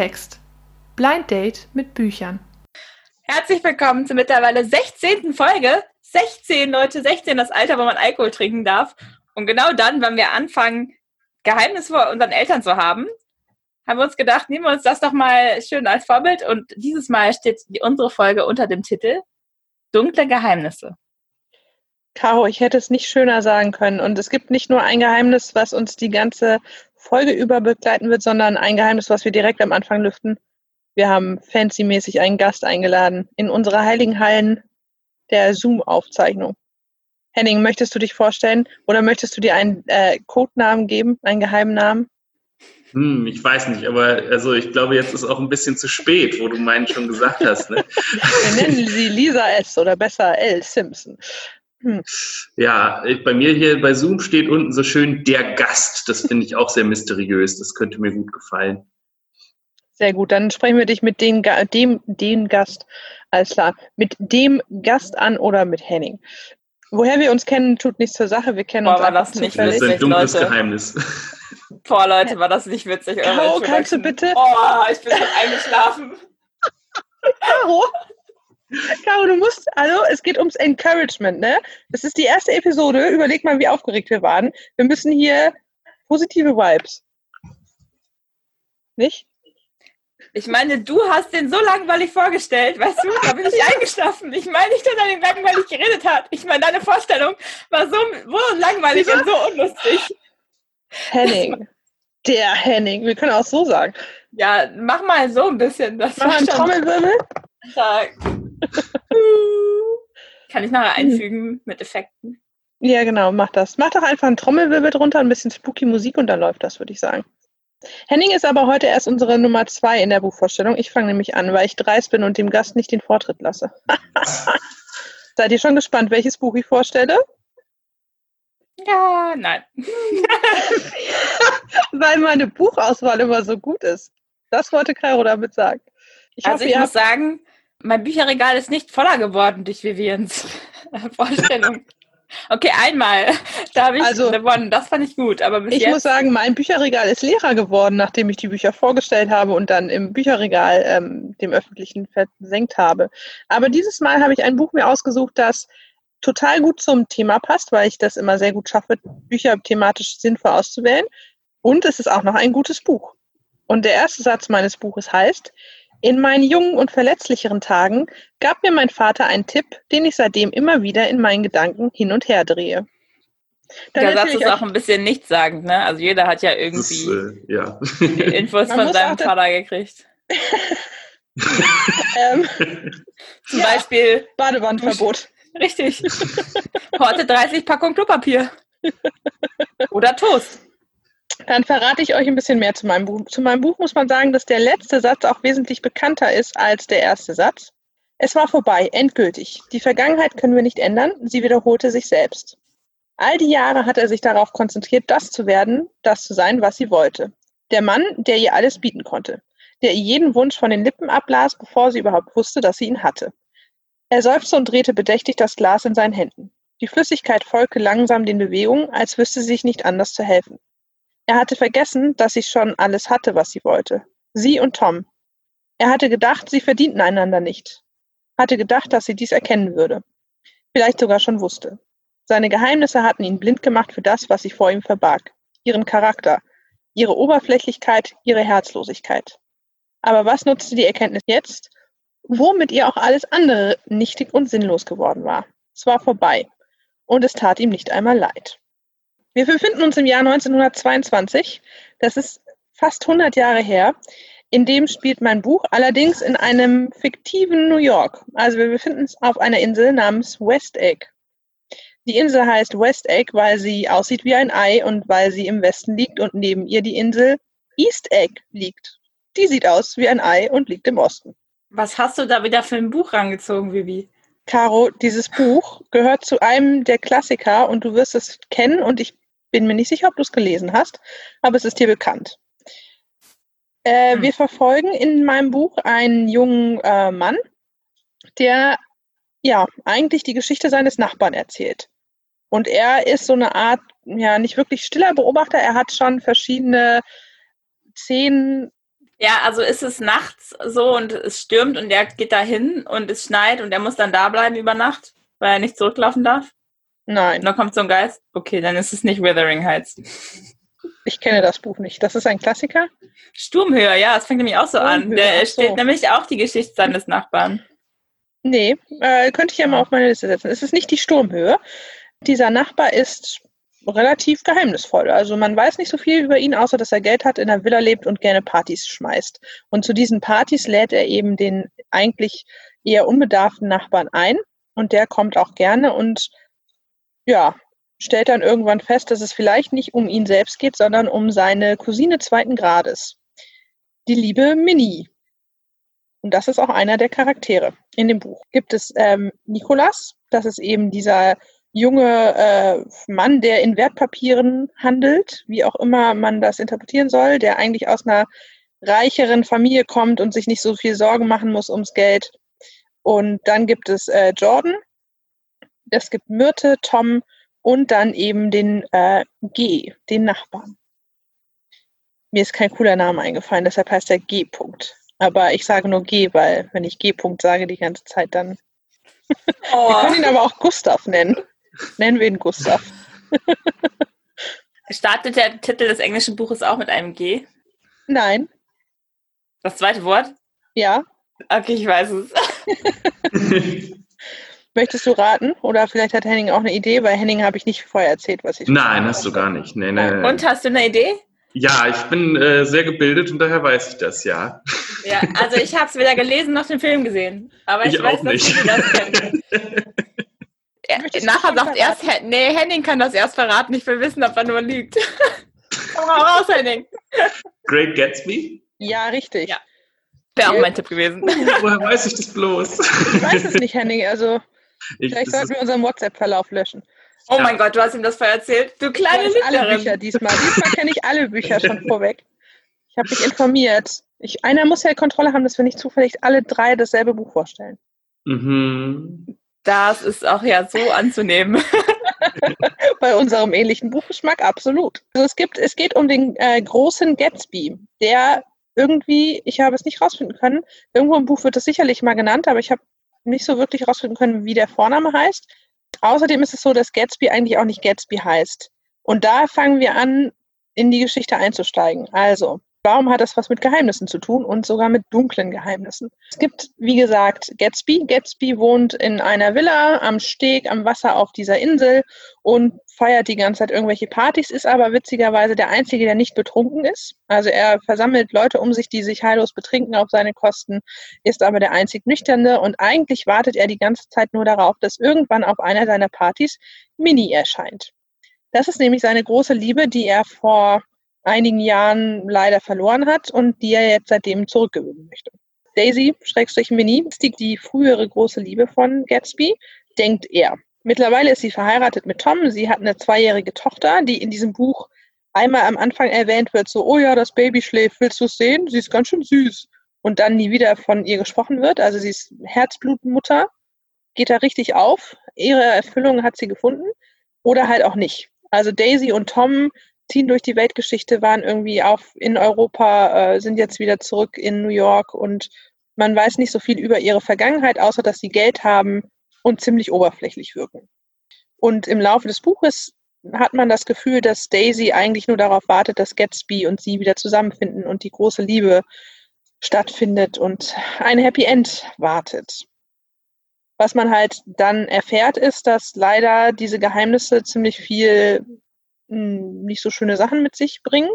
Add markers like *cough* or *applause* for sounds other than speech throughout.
Klappentext. Blind Date mit Büchern. Herzlich willkommen zur mittlerweile 16. Folge. 16, Leute, 16, das Alter, wo man Alkohol trinken darf. Und genau dann, wenn wir anfangen, Geheimnisse vor unseren Eltern zu haben, haben wir uns gedacht, nehmen wir uns das doch mal schön als Vorbild. Und dieses Mal steht unsere Folge unter dem Titel Dunkle Geheimnisse. Caro, ich hätte es nicht schöner sagen können. Und es gibt nicht nur ein Geheimnis, was uns die ganze Folge über begleiten wird, sondern ein Geheimnis, was wir direkt am Anfang lüften. Wir haben fancy-mäßig einen Gast eingeladen in unsere heiligen Hallen der Zoom-Aufzeichnung. Henning, möchtest du dich vorstellen oder möchtest du dir einen äh, Codenamen geben, einen geheimen Namen? Hm, ich weiß nicht, aber also ich glaube, jetzt ist auch ein bisschen zu spät, wo du meinen schon gesagt hast. Ne? Wir nennen sie Lisa S. oder besser L. Simpson. Hm. Ja, bei mir hier bei Zoom steht unten so schön der Gast. Das finde ich auch sehr mysteriös. Das könnte mir gut gefallen. Sehr gut, dann sprechen wir dich mit den, dem, den Gast, alles klar, mit dem Gast an oder mit Henning. Woher wir uns kennen, tut nichts zur Sache. Wir kennen Boah, uns war das nicht Das ist ein dunkles Leute. Geheimnis. Boah, Leute, war das nicht witzig. Caro, kannst du bitte? Oh, ich bin schon eingeschlafen. Caro? Caro, du musst, also es geht ums Encouragement, ne? Das ist die erste Episode. Überleg mal, wie aufgeregt wir waren. Wir müssen hier positive Vibes. Nicht? Ich meine, du hast den so langweilig vorgestellt, weißt du? Da bin ich eingeschlafen. Ich meine nicht, dass er den langweilig geredet hat. Ich meine, deine Vorstellung war so, so langweilig Wieso? und so unlustig. Henning. Der Henning. Wir können auch so sagen. Ja, mach mal so ein bisschen. Das Mach mal einen Trommelwirbel. stark. Kann ich nachher einfügen mit Effekten. Ja, genau, mach das. Mach doch einfach einen Trommelwirbel drunter, ein bisschen spooky Musik und dann läuft das, würde ich sagen. Henning ist aber heute erst unsere Nummer zwei in der Buchvorstellung. Ich fange nämlich an, weil ich dreist bin und dem Gast nicht den Vortritt lasse. *laughs* Seid ihr schon gespannt, welches Buch ich vorstelle? Ja, nein. *laughs* Weil meine Buchauswahl immer so gut ist. Das wollte Caro damit sagen. Ich also hoffe, ich muss sagen, mein Bücherregal ist nicht voller geworden durch Vivians *laughs* Vorstellung. Okay, einmal. Da habe ich Also- gewonnen. Das fand ich gut. Aber Ich jetzt muss sagen, mein Bücherregal ist leerer geworden, nachdem ich die Bücher vorgestellt habe und dann im Bücherregal ähm, dem Öffentlichen versenkt habe. Aber dieses Mal habe ich ein Buch mir ausgesucht, das total gut zum Thema passt, weil ich das immer sehr gut schaffe, Bücher thematisch sinnvoll auszuwählen. Und es ist auch noch ein gutes Buch. Und der erste Satz meines Buches heißt, in meinen jungen und verletzlicheren Tagen gab mir mein Vater einen Tipp, den ich seitdem immer wieder in meinen Gedanken hin und her drehe. Dann der Satz ist auch ein bisschen nichtssagend, ne? Also jeder hat ja Das ist, irgendwie äh, ja. die Infos Man von seinem Vater gekriegt. ähm, *laughs* Zum Ja. Beispiel, Badewannenverbot. richtig, Horte 30 Packung Klopapier. *laughs* Oder Toast. Dann verrate ich euch ein bisschen mehr zu meinem Buch. Zu meinem Buch muss man sagen, dass der letzte Satz auch wesentlich bekannter ist als der erste Satz. Es war vorbei, endgültig. Die Vergangenheit können wir nicht ändern, sie wiederholte sich selbst. All die Jahre hat er sich darauf konzentriert, das zu werden, das zu sein, was sie wollte. Der Mann, der ihr alles bieten konnte, der ihr jeden Wunsch von den Lippen ablas, bevor sie überhaupt wusste, dass sie ihn hatte. Er seufzte und drehte bedächtig das Glas in seinen Händen. Die Flüssigkeit folgte langsam den Bewegungen, als wüsste sie sich nicht anders zu helfen. Er hatte vergessen, dass sie schon alles hatte, was sie wollte. Sie und Tom. Er hatte gedacht, sie verdienten einander nicht. Hatte gedacht, dass sie dies erkennen würde. Vielleicht sogar schon wusste. Seine Geheimnisse hatten ihn blind gemacht für das, was sie vor ihm verbarg. Ihren Charakter, ihre Oberflächlichkeit, ihre Herzlosigkeit. Aber was nutzte die Erkenntnis jetzt, womit ihr auch alles andere nichtig und sinnlos geworden war? Es war vorbei. Und es tat ihm nicht einmal leid. Wir befinden uns im Jahr 1922. Das ist fast 100 Jahre her. In dem spielt mein Buch allerdings in einem fiktiven New York. Also wir befinden uns auf einer Insel namens West Egg. Die Insel heißt West Egg, weil sie aussieht wie ein Ei und weil sie im Westen liegt und neben ihr die Insel East Egg liegt. Die sieht aus wie ein Ei und liegt im Osten. Was hast du da wieder für ein Buch rangezogen, Vivi? Caro, dieses Buch gehört zu einem der Klassiker und du wirst es kennen und ich bin mir nicht sicher, ob du es gelesen hast, aber es ist dir bekannt. Äh, Hm. Wir verfolgen in meinem Buch einen jungen äh, Mann, der ja eigentlich die Geschichte seines Nachbarn erzählt. Und er ist so eine Art, ja, nicht wirklich stiller Beobachter. Er hat schon verschiedene Szenen Ja, also ist es nachts so und es stürmt und er geht da hin und es schneit und er muss dann da bleiben über Nacht, weil er nicht zurücklaufen darf? Und Nein, dann kommt so ein Geist? Okay, dann ist es nicht Withering Heights. ich kenne das Buch nicht. Das ist ein Klassiker. Sturmhöher, ja, das fängt nämlich auch so an. Der so. steht nämlich auch die Geschichte seines Nachbarn. Nee, äh, könnte ich ja mal auf meine Liste setzen. Es ist nicht die Sturmhöhe. Dieser Nachbar ist relativ geheimnisvoll. Also man weiß nicht so viel über ihn, außer dass er Geld hat, in der Villa lebt und gerne Partys schmeißt. Und zu diesen Partys lädt er eben den eigentlich eher unbedarften Nachbarn ein. Und der kommt auch gerne und ja, stellt dann irgendwann fest, dass es vielleicht nicht um ihn selbst geht, sondern um seine Cousine zweiten Grades. Die liebe Minnie. Und das ist auch einer der Charaktere in dem Buch. Gibt es ähm, Nikolas, das ist eben dieser junge äh, Mann, der in Wertpapieren handelt, wie auch immer man das interpretieren soll, der eigentlich aus einer reicheren Familie kommt und sich nicht so viel Sorgen machen muss ums Geld. Und dann gibt es äh, Jordan, es gibt Myrte, Tom und dann eben den äh, G, den Nachbarn. Mir ist kein cooler Name eingefallen, deshalb heißt er G. -Punkt. Aber ich sage nur G, weil wenn ich G. -Punkt sage die ganze Zeit, dann. *laughs* Wir Oh, können ihn aber auch Gustav nennen. Nennen wir ihn Gustav. *laughs* startet der Titel des englischen Buches auch mit einem G? Nein, Das zweite Wort? ja. Okay, ich weiß es. *laughs* Möchtest du raten? Oder vielleicht hat Henning auch eine Idee, weil Henning habe ich nicht vorher erzählt, was ich. Nein, hast du gar nicht. Nee, nee. Und hast du eine Idee? Ja, ich bin äh, sehr gebildet und daher weiß ich das, ja. Ja, also ich habe es weder gelesen noch den Film gesehen. Aber ich, Ich weiß, auch dass nicht. *laughs* du nachher sagt erst, Hen- nee, Henning kann das erst verraten. Ich will wissen, ob er nur lügt. *laughs* Komm mal raus, Henning. Great Gatsby? Ja, richtig. Ja. Wäre auch mein Tipp gewesen. *laughs* Woher weiß ich das bloß? Ich weiß es nicht, Henning. Also Ich, vielleicht sollten wir unseren WhatsApp-Verlauf löschen. Oh Ja. mein Gott, du hast ihm das vorher erzählt. Du Ich kleine weiß alle Bücher Lügnerin. diesmal. Diesmal kenne ich alle Bücher schon vorweg. Ich habe mich informiert. Ich, einer muss ja Kontrolle haben, dass wir nicht zufällig alle drei dasselbe Buch vorstellen. mhm. Das ist auch ja so anzunehmen. *laughs* Bei unserem ähnlichen Buchgeschmack absolut. Also es gibt, es geht um den äh, großen Gatsby, der irgendwie, ich habe es nicht rausfinden können, irgendwo im Buch wird es sicherlich mal genannt, aber ich habe nicht so wirklich rausfinden können, wie der Vorname heißt. Außerdem ist es so, dass Gatsby eigentlich auch nicht Gatsby heißt. Und da fangen wir an, in die Geschichte einzusteigen. Also, warum hat das was mit Geheimnissen zu tun und sogar mit dunklen Geheimnissen? Es gibt, wie gesagt, Gatsby. Gatsby wohnt in einer Villa am Steg, am Wasser auf dieser Insel und feiert die ganze Zeit irgendwelche Partys, ist aber witzigerweise der Einzige, der nicht betrunken ist. Also er versammelt Leute um sich, die sich heillos betrinken auf seine Kosten, ist aber der einzig Nüchterne und eigentlich wartet er die ganze Zeit nur darauf, dass irgendwann auf einer seiner Partys Minnie erscheint. Das ist nämlich seine große Liebe, die er vor einigen Jahren leider verloren hat und die er jetzt seitdem zurückgewinnen möchte. Daisy, Schrägstrich Minnie, ist die, die frühere große Liebe von Gatsby, denkt er. Mittlerweile ist sie verheiratet mit Tom. Sie hat eine zweijährige Tochter, die in diesem Buch einmal am Anfang erwähnt wird, so, oh ja, das Baby schläft, willst du es sehen? Sie ist ganz schön süß. Und dann nie wieder von ihr gesprochen wird. Also sie ist Herzblutmutter, geht da richtig auf. Ihre Erfüllung hat sie gefunden oder halt auch nicht. Also Daisy und Tom ziehen durch die Weltgeschichte, waren irgendwie auf in Europa, äh, sind jetzt wieder zurück in New York und man weiß nicht so viel über ihre Vergangenheit, außer dass sie Geld haben und ziemlich oberflächlich wirken. Und im Laufe des Buches hat man das Gefühl, dass Daisy eigentlich nur darauf wartet, dass Gatsby und sie wieder zusammenfinden und die große Liebe stattfindet und ein Happy End wartet. Was man halt dann erfährt, ist, dass leider diese Geheimnisse ziemlich viel nicht so schöne Sachen mit sich bringen.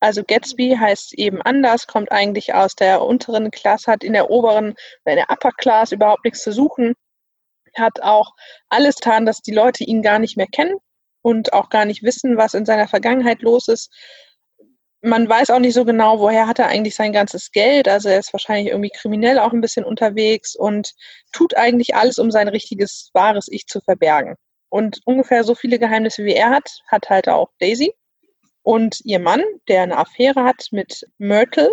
Also Gatsby heißt eben anders, kommt eigentlich aus der unteren Klasse, hat in der oberen, in der Upper Class überhaupt nichts zu suchen, hat auch alles getan, dass die Leute ihn gar nicht mehr kennen und auch gar nicht wissen, was in seiner Vergangenheit los ist. Man weiß auch nicht so genau, woher hat er eigentlich sein ganzes Geld. Also er ist wahrscheinlich irgendwie kriminell auch ein bisschen unterwegs und tut eigentlich alles, um sein richtiges, wahres Ich zu verbergen. Und ungefähr so viele Geheimnisse wie er hat, hat halt auch Daisy und ihr Mann, der eine Affäre hat mit Myrtle.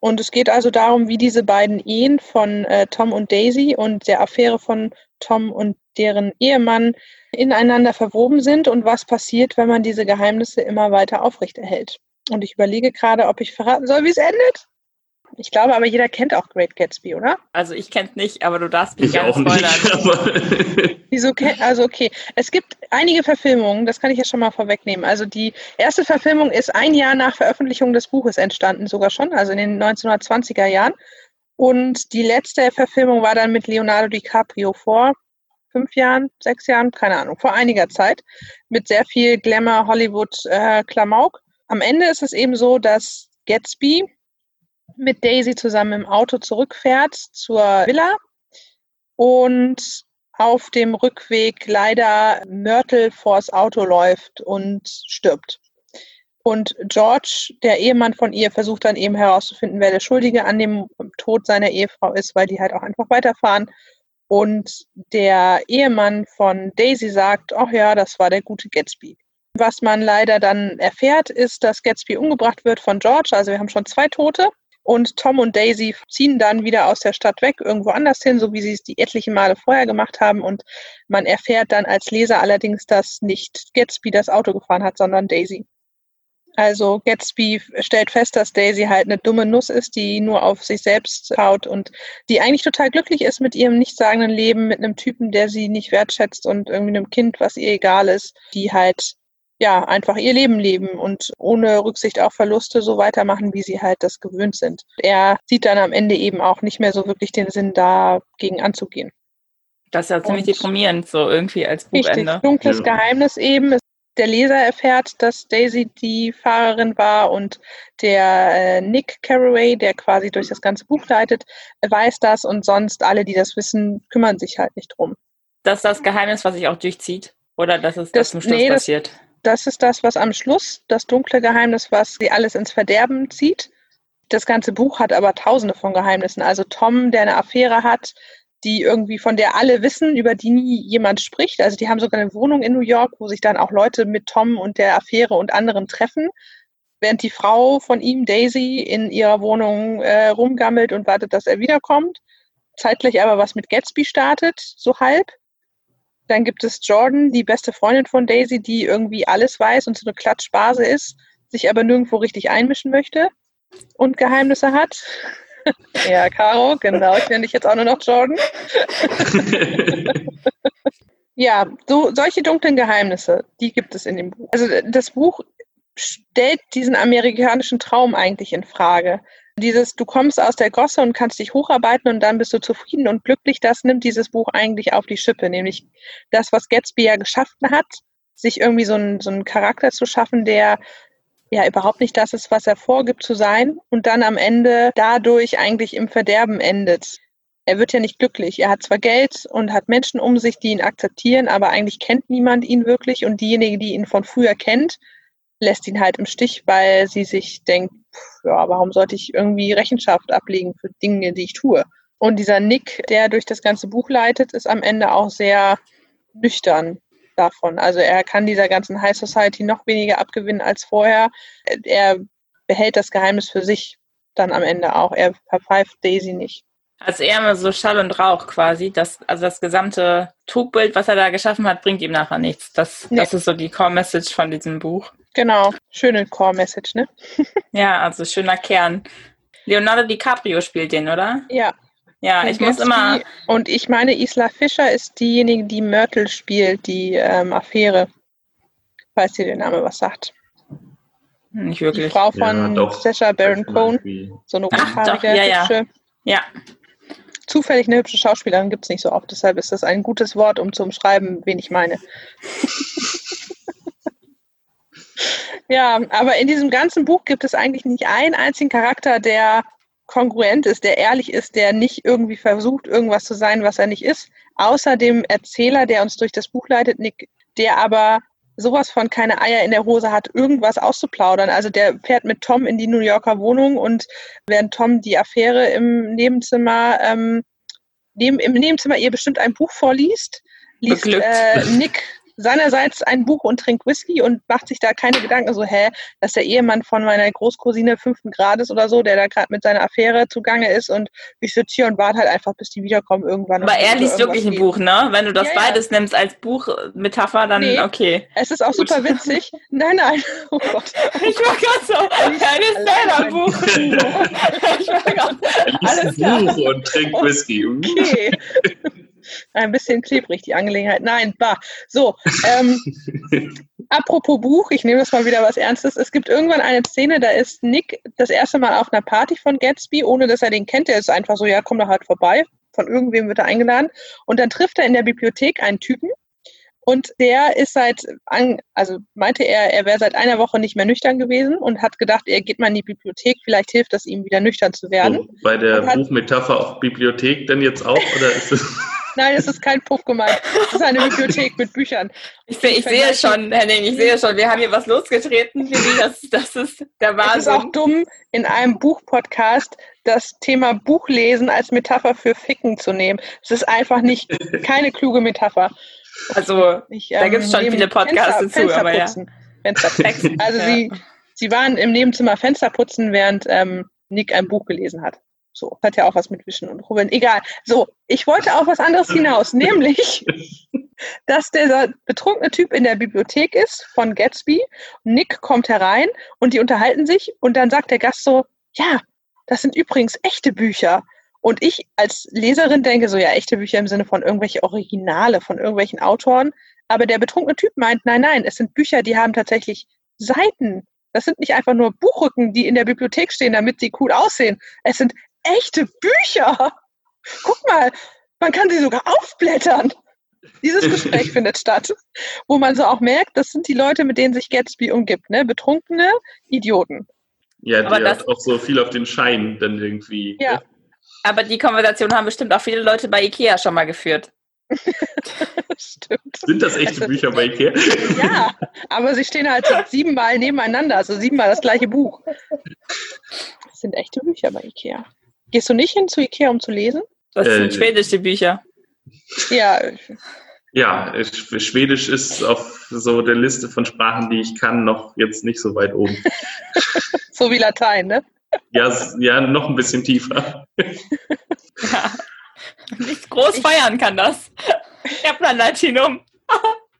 Und es geht also darum, wie diese beiden Ehen von äh, Tom und Daisy und der Affäre von Tom und deren Ehemann ineinander verwoben sind und was passiert, wenn man diese Geheimnisse immer weiter aufrechterhält. Und ich überlege gerade, ob ich verraten soll, wie es endet. Ich glaube aber, jeder kennt auch Great Gatsby, oder? Also ich kenne es nicht, aber du darfst mich Ich gerne auch nicht. spoilern. *laughs* Aber *laughs* Wieso? Also okay, es gibt einige Verfilmungen, das kann ich ja schon mal vorwegnehmen. Also die erste Verfilmung ist ein Jahr nach Veröffentlichung des Buches entstanden, sogar schon, also in den 1920er Jahren. Und die letzte Verfilmung war dann mit Leonardo DiCaprio vor fünf Jahren, sechs Jahren, keine Ahnung, vor einiger Zeit, mit sehr viel Glamour, Hollywood, äh, Klamauk. Am Ende ist es eben so, dass Gatsby mit Daisy zusammen im Auto zurückfährt zur Villa und auf dem Rückweg leider Myrtle vors Auto läuft und stirbt. Und George, der Ehemann von ihr, versucht dann eben herauszufinden, wer der Schuldige an dem Tod seiner Ehefrau ist, weil die halt auch einfach weiterfahren. Und der Ehemann von Daisy sagt, ach ja, das war der gute Gatsby. Was man leider dann erfährt, ist, dass Gatsby umgebracht wird von George. Also wir haben schon zwei Tote. Und Tom und Daisy ziehen dann wieder aus der Stadt weg, irgendwo anders hin, so wie sie es die etliche Male vorher gemacht haben. Und man erfährt dann als Leser allerdings, dass nicht Gatsby das Auto gefahren hat, sondern Daisy. Also Gatsby stellt fest, dass Daisy halt eine dumme Nuss ist, die nur auf sich selbst schaut und die eigentlich total glücklich ist mit ihrem nichtssagenden Leben, mit einem Typen, der sie nicht wertschätzt und irgendwie einem Kind, was ihr egal ist, die halt ja einfach ihr Leben leben und ohne Rücksicht auf Verluste so weitermachen, wie sie halt das gewöhnt sind. Er sieht dann am Ende eben auch nicht mehr so wirklich den Sinn, dagegen anzugehen. Das ist ja ziemlich Und- deprimierend, so irgendwie als Richtig, Buchende. dunkles Ja. Geheimnis eben. Der Leser erfährt, dass Daisy die Fahrerin war und der äh, Nick Carraway, der quasi durch das ganze Buch leitet, weiß das und sonst alle, die das wissen, kümmern sich halt nicht drum. Das ist das Geheimnis, was sich auch durchzieht. Oder dass es das, Das- zum Schluss nee, passiert. Das ist das, was am Schluss, das dunkle Geheimnis, was sie alles ins Verderben zieht. Das ganze Buch hat aber tausende von Geheimnissen. Also Tom, der eine Affäre hat, die irgendwie, von der alle wissen, über die nie jemand spricht. Also die haben sogar eine Wohnung in New York, wo sich dann auch Leute mit Tom und der Affäre und anderen treffen, während die Frau von ihm, Daisy, in ihrer Wohnung äh, rumgammelt und wartet, dass er wiederkommt. Zeitgleich aber was mit Gatsby startet, so halb. Dann gibt es Jordan, die beste Freundin von Daisy, die irgendwie alles weiß und so eine Klatschbase ist, sich aber nirgendwo richtig einmischen möchte und Geheimnisse hat. ja, Caro, genau, ich nenne dich jetzt auch nur noch Jordan. *laughs* Ja, so, solche dunklen Geheimnisse, die gibt es in dem Buch. Also das Buch stellt diesen amerikanischen Traum eigentlich in Frage. Dieses, du kommst aus der Gosse und kannst dich hocharbeiten und dann bist du zufrieden und glücklich, das nimmt dieses Buch eigentlich auf die Schippe, nämlich das, was Gatsby ja geschaffen hat, sich irgendwie so einen, so einen Charakter zu schaffen, der ja überhaupt nicht das ist, was er vorgibt zu sein und dann am Ende dadurch eigentlich im Verderben endet. Er wird ja nicht glücklich. Er hat zwar Geld und hat Menschen um sich, die ihn akzeptieren, aber eigentlich kennt niemand ihn wirklich und diejenige, die ihn von früher kennt, lässt ihn halt im Stich, weil sie sich denkt, ja, warum sollte ich irgendwie Rechenschaft ablegen für Dinge, die ich tue? Und dieser Nick, der durch das ganze Buch leitet, ist am Ende auch sehr nüchtern davon. Also er kann dieser ganzen High Society noch weniger abgewinnen als vorher. Er behält das Geheimnis für sich dann am Ende auch. Er verpfeift Daisy nicht. Also eher immer so Schall und Rauch quasi. Das, also das gesamte Trugbild, was er da geschaffen hat, bringt ihm nachher nichts. Das, Nee. das ist so die Core-Message von diesem Buch. Genau, schöne Core-Message, ne? *laughs* Ja, also schöner Kern. Leonardo DiCaprio spielt den, oder? Ja. Ja, ich muss immer. Und ich meine, Isla Fischer ist diejenige, die Myrtle spielt, die ähm, Affäre. Falls dir der Name was sagt. Nicht Die wirklich. Frau Ja, von doch. Sacha Baron Cohen, so eine Ach, rothaarige, doch, ja, ja. hübsche. Ja, Zufällig eine hübsche Schauspielerin gibt es nicht so oft, deshalb ist das ein gutes Wort, um zu umschreiben, wen ich meine. *laughs* ja, aber in diesem ganzen Buch gibt es eigentlich nicht einen einzigen Charakter, der kongruent ist, der ehrlich ist, der nicht irgendwie versucht, irgendwas zu sein, was er nicht ist, außer dem Erzähler, der uns durch das Buch leitet, Nick, der aber sowas von keine Eier in der Hose hat, irgendwas auszuplaudern. Also der fährt mit Tom in die New Yorker Wohnung und während Tom die Affäre im Nebenzimmer, ähm, neben, im Nebenzimmer ihr bestimmt ein Buch vorliest, liest äh, Nick seinerseits ein Buch und trinkt Whisky und macht sich da keine Gedanken so, hä, dass der Ehemann von meiner Großcousine fünften Grades oder so, der da gerade mit seiner Affäre zugange ist und ich sitze hier und warte halt einfach, bis die wiederkommen irgendwann. aber er liest wirklich ein irgendwas Buch, ne? Wenn du das Ja, ja. beides nimmst als Buchmetapher, dann Nee. okay. Es ist auch Gut. super witzig. Nein, nein. *laughs* Oh Gott. Ich war gerade so, ein Stand-up-Buch. *laughs* ich war Lies ein Buch und trink Whisky. Okay. Ein bisschen klebrig, die Angelegenheit. Nein, bah. So, ähm, *laughs* apropos Buch, ich nehme das mal wieder was Ernstes. Es gibt irgendwann eine Szene, da ist Nick das erste Mal auf einer Party von Gatsby, ohne dass er den kennt. Der ist einfach so, ja, komm doch halt vorbei. Von irgendwem wird er eingeladen. Und dann trifft er in der Bibliothek einen Typen, und der ist seit, also meinte er, er wäre seit einer Woche nicht mehr nüchtern gewesen und hat gedacht, er geht mal in die Bibliothek, vielleicht hilft das ihm wieder nüchtern zu werden. So, bei der Buchmetapher auf Bibliothek denn jetzt auch? Oder ist es *laughs* Nein, es ist kein Puff gemeint. Es ist eine Bibliothek mit Büchern. Ich, ich, ich sehe schon, Henning, ich sehe schon, wir haben hier was losgetreten. Das, das ist der Wahnsinn. Es ist auch dumm, in einem Buchpodcast das Thema Buchlesen als Metapher für Ficken zu nehmen. Es ist einfach nicht keine kluge Metapher. Also, ich, ähm, da gibt es schon viele Podcasts Fenster, dazu, aber ja. Fensterputzen. *laughs* Also ja. sie, sie waren im Nebenzimmer Fenster putzen, während ähm, Nick ein Buch gelesen hat. So, hat ja auch was mit Wischen und Rubbeln. Egal. So, ich wollte auf was anderes hinaus, nämlich, *laughs* dass der betrunkene Typ in der Bibliothek ist von Gatsby. Nick kommt herein und die unterhalten sich und dann sagt der Gast so, ja, das sind übrigens echte Bücher. Und ich als Leserin denke so, ja, echte Bücher im Sinne von irgendwelche Originale von irgendwelchen Autoren. Aber der betrunkene Typ meint, nein, nein, es sind Bücher, die haben tatsächlich Seiten. Das sind nicht einfach nur Buchrücken, die in der Bibliothek stehen, damit sie cool aussehen. Es sind echte Bücher. *laughs* Guck mal, man kann sie sogar aufblättern. Dieses Gespräch *laughs* findet statt, wo man so auch merkt, das sind die Leute, mit denen sich Gatsby umgibt, ne? Betrunkene Idioten. Ja, die hat auch so viel auf den Schein dann irgendwie. Ja. Ne? Aber die Konversation haben bestimmt auch viele Leute bei Ikea schon mal geführt. *laughs* Stimmt. Sind das echte also, Bücher bei Ikea? Ja, aber sie stehen halt *laughs* siebenmal nebeneinander, also siebenmal das gleiche Buch. Das sind echte Bücher bei Ikea. Gehst du nicht hin zu Ikea, um zu lesen? Das sind äh, schwedische Bücher. Ja. Ja, Schwedisch ist auf so der Liste von Sprachen, die ich kann, noch jetzt nicht so weit oben. *laughs* so wie Latein, ne? Ja, ja, noch ein bisschen tiefer. ja. Nicht groß ich, feiern kann das. Ich habe ein Latinum.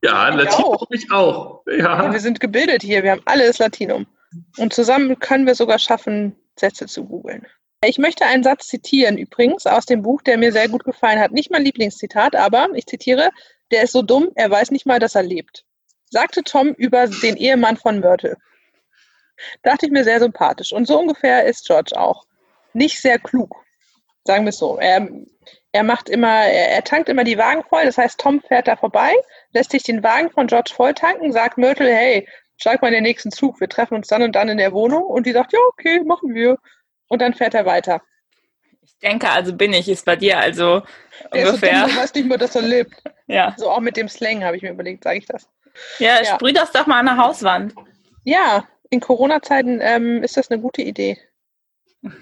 ja, Latinum auch. ich auch. Ja. ja. Wir sind gebildet hier, wir haben alles Latinum. Und zusammen können wir sogar schaffen, Sätze zu googeln. Ich möchte einen Satz zitieren, übrigens, aus dem Buch, der mir sehr gut gefallen hat. Nicht mein Lieblingszitat, aber ich zitiere, der ist so dumm, er weiß nicht mal, dass er lebt. Sagte Tom über den Ehemann von Myrtle. Dachte ich mir sehr sympathisch. Und so ungefähr ist George auch. Nicht sehr klug, sagen wir es so. Er, er macht immer, er, er, tankt immer die Wagen voll. Das heißt, Tom fährt da vorbei, lässt sich den Wagen von George voll tanken, sagt Myrtle, hey, steig mal in den nächsten Zug, wir treffen uns dann und dann in der Wohnung. Und die sagt, ja, okay, machen wir. Und dann fährt er weiter. Ich denke, also bin ich, ist bei dir also der ungefähr. Ist so weißt nicht mehr, dass er lebt. Ja. So auch mit dem Slang habe ich mir überlegt, sage ich das. Ja, ja, sprüh das doch mal an der Hauswand. Ja, in Corona-Zeiten ähm, ist das eine gute Idee.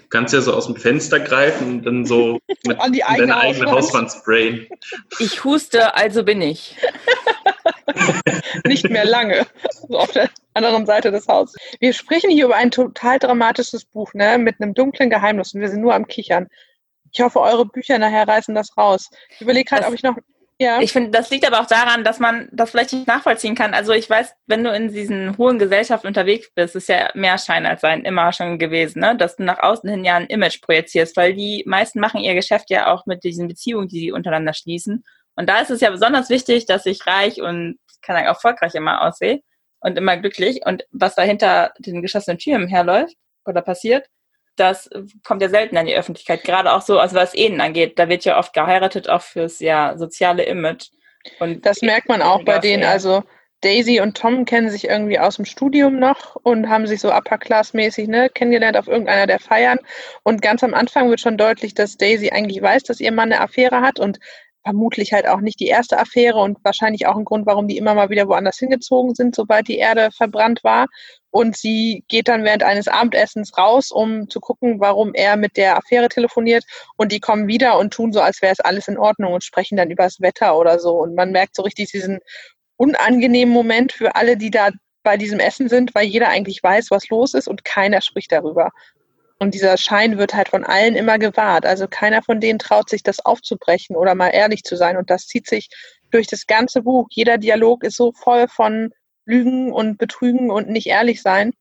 Kannst ja so aus dem Fenster greifen und dann so *laughs* mit An die eigene deiner eigenen Hauswand sprayen. Ich huste, also bin ich. Nicht mehr lange. So auf der anderen Seite des Hauses. Wir sprechen hier über ein total dramatisches Buch, ne? Mit einem dunklen Geheimnis und wir sind nur am Kichern. Ich hoffe, eure Bücher nachher reißen das raus. Ich überlege gerade, ob ich noch ja. Ich finde, das liegt aber auch daran, dass man das vielleicht nicht nachvollziehen kann. Also ich weiß, wenn du in diesen hohen Gesellschaften unterwegs bist, ist ja mehr Schein als Sein immer schon gewesen, ne? dass du nach außen hin ja ein Image projizierst, weil die meisten machen ihr Geschäft ja auch mit diesen Beziehungen, die sie untereinander schließen. Und da ist es ja besonders wichtig, dass ich reich und kann sagen, erfolgreich immer aussehe und immer glücklich. Und was dahinter den geschlossenen Türen herläuft oder passiert, das kommt ja selten an die Öffentlichkeit, gerade auch so, also was Ehen angeht. Da wird ja oft geheiratet, auch fürs ja soziale Image. Und das merkt man auch bei denen. Also Daisy und Tom kennen sich irgendwie aus dem Studium noch und haben sich so upper-class-mäßig ne, kennengelernt auf irgendeiner der Feiern. Und ganz am Anfang wird schon deutlich, dass Daisy eigentlich weiß, dass ihr Mann eine Affäre hat und vermutlich halt auch nicht die erste Affäre und wahrscheinlich auch ein Grund, warum die immer mal wieder woanders hingezogen sind, sobald die Erde verbrannt war. Und sie geht dann während eines Abendessens raus, um zu gucken, warum er mit der Affäre telefoniert. Und die kommen wieder und tun so, als wäre es alles in Ordnung und sprechen dann über das Wetter oder so. Und man merkt so richtig diesen unangenehmen Moment für alle, die da bei diesem Essen sind, weil jeder eigentlich weiß, was los ist und keiner spricht darüber. Und dieser Schein wird halt von allen immer gewahrt. Also keiner von denen traut sich, das aufzubrechen oder mal ehrlich zu sein. Und das zieht sich durch das ganze Buch. Jeder Dialog ist so voll von Lügen und Betrügen und nicht ehrlich sein.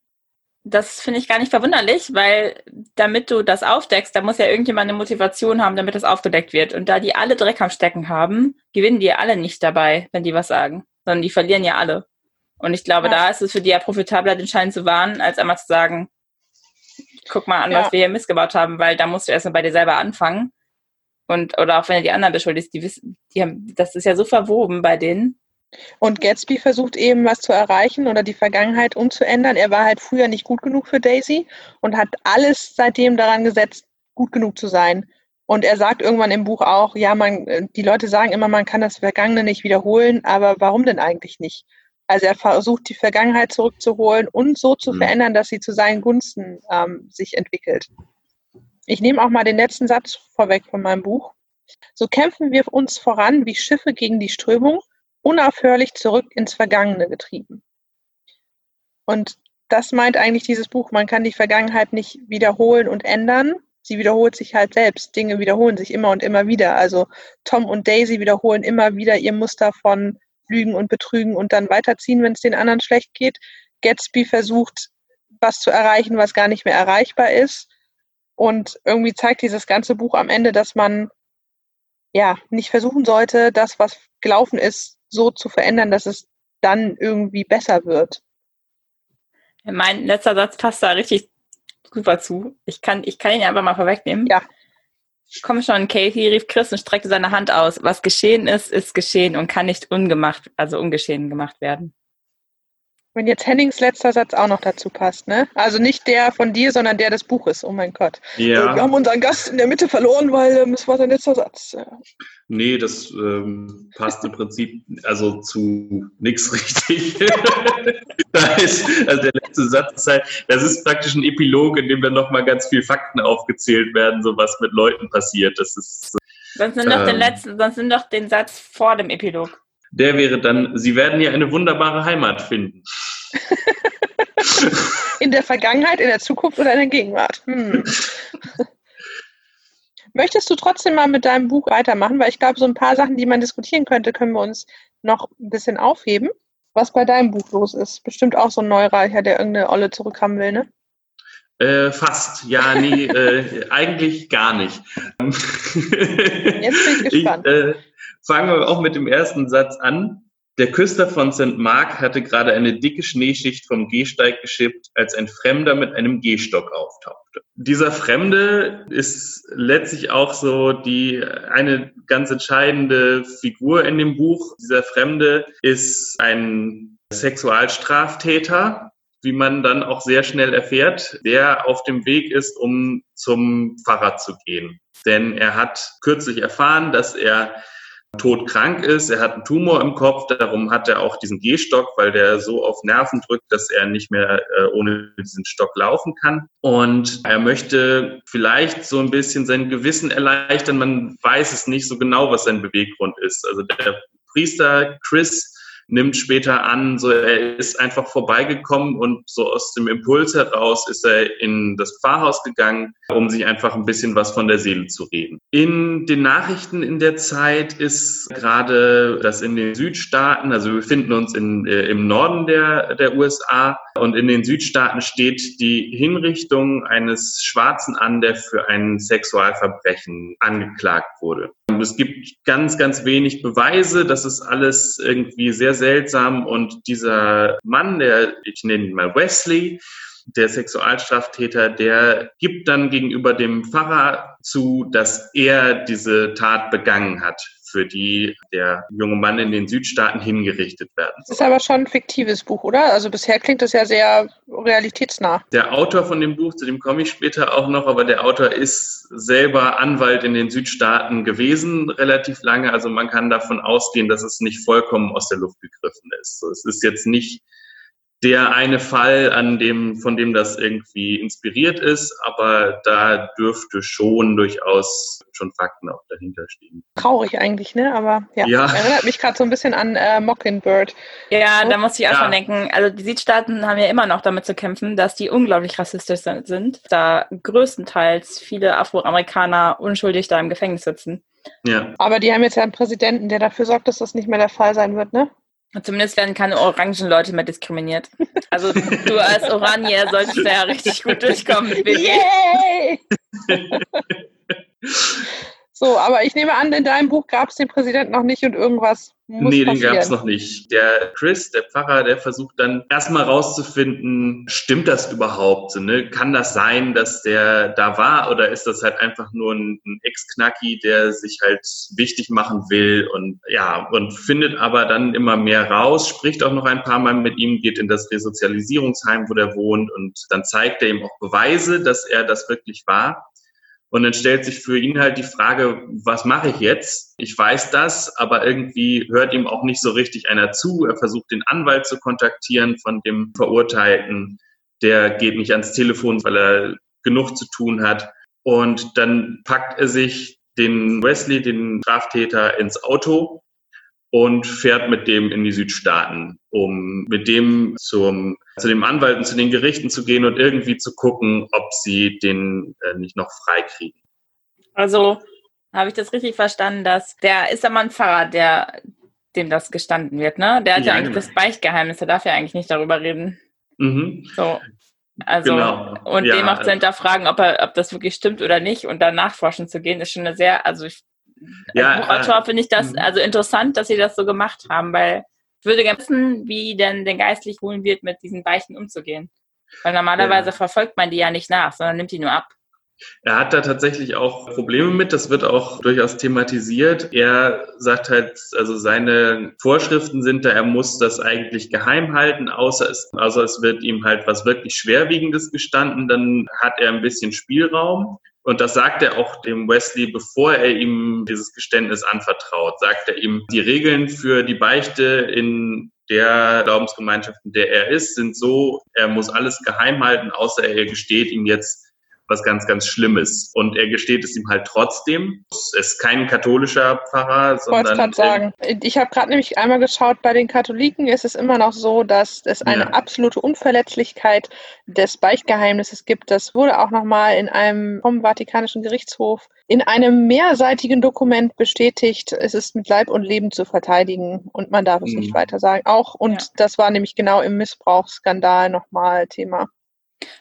das finde ich gar nicht verwunderlich, weil damit du das aufdeckst, da muss ja irgendjemand eine Motivation haben, damit das aufgedeckt wird. Und da die alle Dreck am Stecken haben, gewinnen die alle nicht dabei, wenn die was sagen, sondern die verlieren ja alle. Und ich glaube, ja. da ist es für die ja profitabler, den Schein zu wahren, als einmal zu sagen, guck mal an, ja. was wir hier missgebaut haben, weil da musst du erstmal bei dir selber anfangen. Und, oder auch wenn du die anderen beschuldigst, die wissen, die haben, das ist ja so verwoben bei denen. Und Gatsby versucht eben was zu erreichen oder die Vergangenheit umzuändern. Er war halt früher nicht gut genug für Daisy und hat alles seitdem daran gesetzt, gut genug zu sein. Und er sagt irgendwann im Buch auch, ja, man, die Leute sagen immer, man kann das Vergangene nicht wiederholen, aber warum denn eigentlich nicht? Also er versucht, die Vergangenheit zurückzuholen und so zu mhm. verändern, dass sie zu seinen Gunsten ähm, sich entwickelt. Ich nehme auch mal den letzten Satz vorweg von meinem Buch. So kämpfen wir uns voran wie Schiffe gegen die Strömung unaufhörlich zurück ins Vergangene getrieben. Und das meint eigentlich dieses Buch, man kann die Vergangenheit nicht wiederholen und ändern. Sie wiederholt sich halt selbst. Dinge wiederholen sich immer und immer wieder. Also Tom und Daisy wiederholen immer wieder ihr Muster von Lügen und Betrügen und dann weiterziehen, wenn es den anderen schlecht geht. Gatsby versucht, was zu erreichen, was gar nicht mehr erreichbar ist. Und irgendwie zeigt dieses ganze Buch am Ende, dass man ja nicht versuchen sollte, das, was gelaufen ist, so zu verändern, dass es dann irgendwie besser wird. Mein letzter Satz passt da richtig super zu. Ich kann, ich kann ihn einfach mal vorwegnehmen. Ja. Komm schon, Katie, rief Chris und streckte seine Hand aus. Was geschehen ist, ist geschehen und kann nicht ungemacht, also ungeschehen gemacht werden. Wenn jetzt Hennings letzter Satz auch noch dazu passt, ne? Also nicht der von dir, sondern der des Buches. Oh mein Gott. Ja. Wir haben unseren Gast in der Mitte verloren, weil ähm, es war sein letzter Satz. Nee, das ähm, passt im Prinzip also zu nichts richtig. *laughs* da ist, also der letzte Satz ist halt, das ist praktisch ein Epilog, in dem dann nochmal ganz viele Fakten aufgezählt werden, so was mit Leuten passiert. Das ist. Sonst nimm doch den ähm, letzten, sonst nimm doch den Satz vor dem Epilog. Der wäre dann, Sie werden hier eine wunderbare Heimat finden. *laughs* in der Vergangenheit, in der Zukunft oder in der Gegenwart? Hm. *laughs* Möchtest du trotzdem mal mit deinem Buch weitermachen? Weil ich glaube, so ein paar Sachen, die man diskutieren könnte, können wir uns noch ein bisschen aufheben. Was bei deinem Buch los ist. Bestimmt auch so ein Neureicher, der irgendeine Olle zurückhaben will, ne? Äh, fast, ja, nee, *laughs* äh, eigentlich gar nicht. Jetzt bin ich *laughs* gespannt. Ich, äh, fangen wir auch mit dem ersten Satz an. Der Küster von St. Mark hatte gerade eine dicke Schneeschicht vom Gehsteig geschippt, als ein Fremder mit einem Gehstock auftauchte. Dieser Fremde ist letztlich auch so die eine ganz entscheidende Figur in dem Buch. Dieser Fremde ist ein Sexualstraftäter, wie man dann auch sehr schnell erfährt, der auf dem Weg ist, um zum Pfarrer zu gehen. Denn er hat kürzlich erfahren, dass er todkrank ist. Er hat einen Tumor im Kopf, darum hat er auch diesen Gehstock, weil der so auf Nerven drückt, dass er nicht mehr äh, ohne diesen Stock laufen kann. Und er möchte vielleicht so ein bisschen sein Gewissen erleichtern. Man weiß es nicht so genau, was sein Beweggrund ist. Also der Priester Chris nimmt später an, so er ist einfach vorbeigekommen und so aus dem Impuls heraus ist er in das Pfarrhaus gegangen, um sich einfach ein bisschen was von der Seele zu reden. In den Nachrichten in der Zeit ist gerade das in den Südstaaten, also wir befinden uns in, äh, im Norden der, der USA und in den Südstaaten steht die Hinrichtung eines Schwarzen an, der für ein Sexualverbrechen angeklagt wurde. Es gibt ganz, ganz wenig Beweise. Das ist alles irgendwie sehr seltsam. Und dieser Mann, der, ich nenne ihn mal Wesley, der Sexualstraftäter, der gibt dann gegenüber dem Pfarrer zu, dass er diese Tat begangen hat, für die der junge Mann in den Südstaaten hingerichtet werden soll. Das ist aber schon ein fiktives Buch, oder? Also bisher klingt das ja sehr realitätsnah. Der Autor von dem Buch, zu dem komme ich später auch noch, aber der Autor ist selber Anwalt in den Südstaaten gewesen, relativ lange. Also man kann davon ausgehen, dass es nicht vollkommen aus der Luft gegriffen ist. es ist jetzt nicht der eine Fall, an dem, von dem das irgendwie inspiriert ist, aber da dürfte schon durchaus schon Fakten auch dahinter stehen. Traurig eigentlich, ne? Aber ja, ja. erinnert mich gerade so ein bisschen an äh, Mockingbird. Ja, so. da muss ich auch ja. schon denken. Also die Südstaaten haben ja immer noch damit zu kämpfen, dass die unglaublich rassistisch sind, da größtenteils viele Afroamerikaner unschuldig da im Gefängnis sitzen. Ja. Aber die haben jetzt ja einen Präsidenten, der dafür sorgt, dass das nicht mehr der Fall sein wird, ne? Zumindest werden keine orangen Leute mehr diskriminiert. Also du als Oranier solltest ja richtig gut durchkommen mit BB. Yay! *laughs* so, aber ich nehme an, in deinem Buch gab es den Präsidenten noch nicht und irgendwas muss nee, den gab es noch nicht. Der Chris, der Pfarrer, der versucht dann erstmal rauszufinden, stimmt das überhaupt? Ne? Kann das sein, dass der da war oder ist das halt einfach nur ein, ein Ex-Knacki, der sich halt wichtig machen will und ja, und findet aber dann immer mehr raus, spricht auch noch ein paar Mal mit ihm, geht in das Resozialisierungsheim, wo der wohnt und dann zeigt er ihm auch Beweise, dass er das wirklich war. Und dann stellt sich für ihn halt die Frage, was mache ich jetzt? Ich weiß das, aber irgendwie hört ihm auch nicht so richtig einer zu. Er versucht den Anwalt zu kontaktieren von dem Verurteilten. Der geht nicht ans Telefon, weil er genug zu tun hat. Und dann packt er sich den Wesley, den Straftäter, ins Auto und fährt mit dem in die Südstaaten, um mit dem zum, zu dem Anwalt und zu den Gerichten zu gehen und irgendwie zu gucken, ob sie den äh, nicht noch freikriegen. Also habe ich das richtig verstanden, dass der ist aber ein Pfarrer, der dem das gestanden wird, ne? Der hat ja, Ja, eigentlich genau. das Beichtgeheimnis, der darf ja eigentlich nicht darüber reden. Mhm. So. Also, Genau. und Ja, dem auch zu also- hinterfragen, ob, er, ob das wirklich stimmt oder nicht und dann nachforschen zu gehen, ist schon eine sehr, also ich, Ja, Buchautor äh, finde ich das mhm. also interessant, dass sie das so gemacht haben, weil ich würde gerne wissen, wie denn den geistlich holen wird, mit diesen Beichten umzugehen. Weil normalerweise Ja. verfolgt man die ja nicht nach, sondern nimmt die nur ab. Er hat da tatsächlich auch Probleme mit, das wird auch durchaus thematisiert. Er sagt halt, also seine Vorschriften sind da, er muss das eigentlich geheim halten, außer es, außer es wird ihm halt was wirklich Schwerwiegendes gestanden, dann hat er ein bisschen Spielraum. Und das sagt er auch dem Wesley, bevor er ihm dieses Geständnis anvertraut, sagt er ihm, die Regeln für die Beichte in der Glaubensgemeinschaft, in der er ist, sind so, er muss alles geheim halten, außer er gesteht ihm jetzt was ganz, ganz Schlimmes. Und er gesteht es ihm halt trotzdem. Es ist kein katholischer Pfarrer, Ich wollte sondern gerade sagen. Ich habe gerade nämlich einmal geschaut, bei den Katholiken ist es immer noch so, dass es eine Ja. absolute Unverletzlichkeit des Beichtgeheimnisses gibt. Das wurde auch nochmal in einem vom Vatikanischen Gerichtshof in einem mehrseitigen Dokument bestätigt. Es ist mit Leib und Leben zu verteidigen und man darf es Mhm. nicht weiter sagen. Auch, und Ja. das war nämlich genau im Missbrauchsskandal nochmal Thema.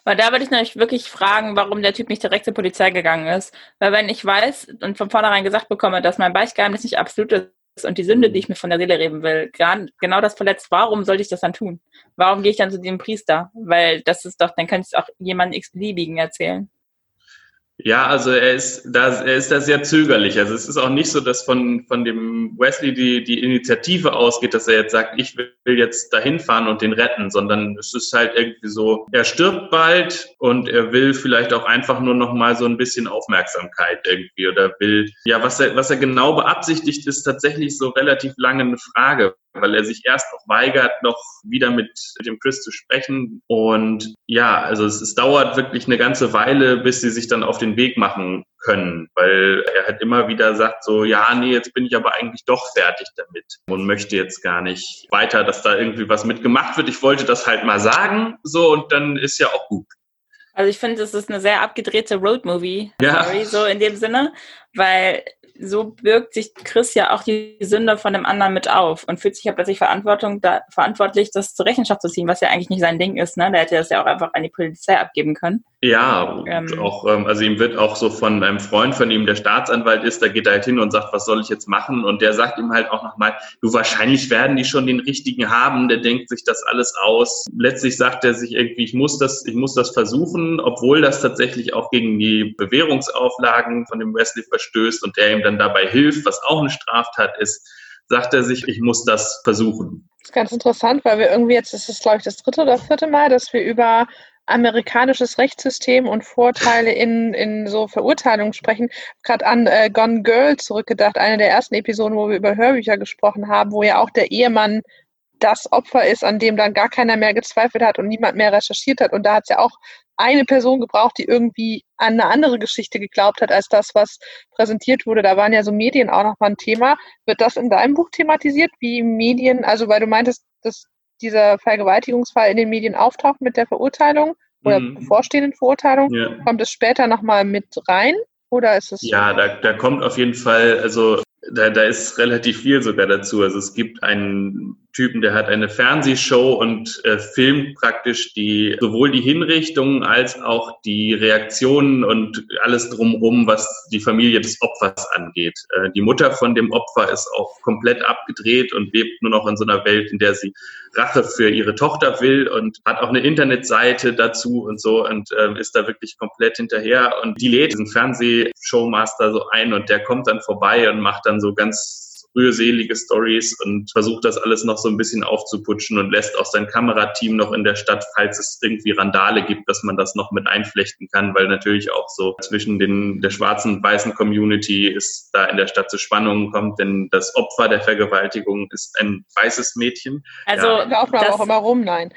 Weil da würde ich nämlich wirklich fragen, warum der Typ nicht direkt zur Polizei gegangen ist. Weil wenn ich weiß und von vornherein gesagt bekomme, dass mein Beichtgeheimnis nicht absolut ist und die Sünde, die ich mir von der Seele reden will, genau das verletzt, warum sollte ich das dann tun? Warum gehe ich dann zu dem Priester? Weil das ist doch, dann kann ich es auch jemandem x-beliebigen erzählen. Ja, also er ist da, er ist da sehr zögerlich. Also es ist auch nicht so, dass von, von dem Wesley die, die Initiative ausgeht, dass er jetzt sagt, ich will jetzt dahin fahren und den retten, sondern es ist halt irgendwie so, er stirbt bald und er will vielleicht auch einfach nur noch mal so ein bisschen Aufmerksamkeit irgendwie oder will, ja, was er, was er genau beabsichtigt, ist tatsächlich so relativ lange eine Frage, weil er sich erst auch weigert, noch wieder mit dem Chris zu sprechen. Und ja, also es, es dauert wirklich eine ganze Weile, bis sie sich dann auf den Weg machen können, weil er halt immer wieder sagt so, ja, nee, jetzt bin ich aber eigentlich doch fertig damit und möchte jetzt gar nicht weiter, dass da irgendwie was mitgemacht wird. Ich wollte das halt mal sagen, so, und dann ist ja auch gut. Also ich finde, es ist eine sehr abgedrehte Roadmovie, Ja. So in dem Sinne, weil so birgt sich Chris ja auch die Sünde von dem anderen mit auf und fühlt sich ja plötzlich Verantwortung da, verantwortlich, das zur Rechenschaft zu ziehen, was ja eigentlich nicht sein Ding ist. Ne? Der hätte das ja auch einfach an die Polizei abgeben können. Ja, und Ähm. auch, ähm, also ihm wird auch so von einem Freund von ihm, der Staatsanwalt ist, da geht er halt hin und sagt, was soll ich jetzt machen? Und der sagt ihm halt auch nochmal, du wahrscheinlich werden die schon den richtigen haben, der denkt sich das alles aus. Letztlich sagt er sich irgendwie, ich muss das, ich muss das versuchen, obwohl das tatsächlich auch gegen die Bewährungsauflagen von dem Wesley verstößt und der ihm dann dabei hilft, was auch eine Straftat ist, sagt er sich, ich muss das versuchen. Das ist ganz interessant, weil wir irgendwie jetzt, das ist glaube ich das dritte oder vierte Mal, dass wir über amerikanisches Rechtssystem und Vorteile in, in so Verurteilungen sprechen. Gerade an äh, Gone Girl zurückgedacht, eine der ersten Episoden, wo wir über Hörbücher gesprochen haben, wo ja auch der Ehemann das Opfer ist, an dem dann gar keiner mehr gezweifelt hat und niemand mehr recherchiert hat. Und da hat es ja auch eine Person gebraucht, die irgendwie an eine andere Geschichte geglaubt hat, als das, was präsentiert wurde. Da waren ja so Medien auch nochmal ein Thema. Wird das in deinem Buch thematisiert, wie Medien, also weil du meintest, dass dieser Vergewaltigungsfall in den Medien auftaucht mit der Verurteilung oder Mhm. bevorstehenden Verurteilung? Ja. Kommt es später nochmal mit rein? Oder ist es Ja, da, da kommt auf jeden Fall, also da, da ist relativ viel sogar dazu. Also es gibt einen Typen, der hat eine Fernsehshow und äh, filmt praktisch die sowohl die Hinrichtungen als auch die Reaktionen und alles drumherum, was die Familie des Opfers angeht. Äh, die Mutter von dem Opfer ist auch komplett abgedreht und lebt nur noch in so einer Welt, in der sie Rache für ihre Tochter will und hat auch eine Internetseite dazu und so und äh, ist da wirklich komplett hinterher und die lädt diesen Fernsehshowmaster so ein und der kommt dann vorbei und macht dann so ganz rührselige Stories und versucht das alles noch so ein bisschen aufzuputschen und lässt auch sein Kamerateam noch in der Stadt, falls es irgendwie Randale gibt, dass man das noch mit einflechten kann, weil natürlich auch so zwischen den, der schwarzen und weißen Community ist da in der Stadt zu Spannungen kommt, denn das Opfer der Vergewaltigung ist ein weißes Mädchen. Also ja. laufen aber auch immer rum, nein.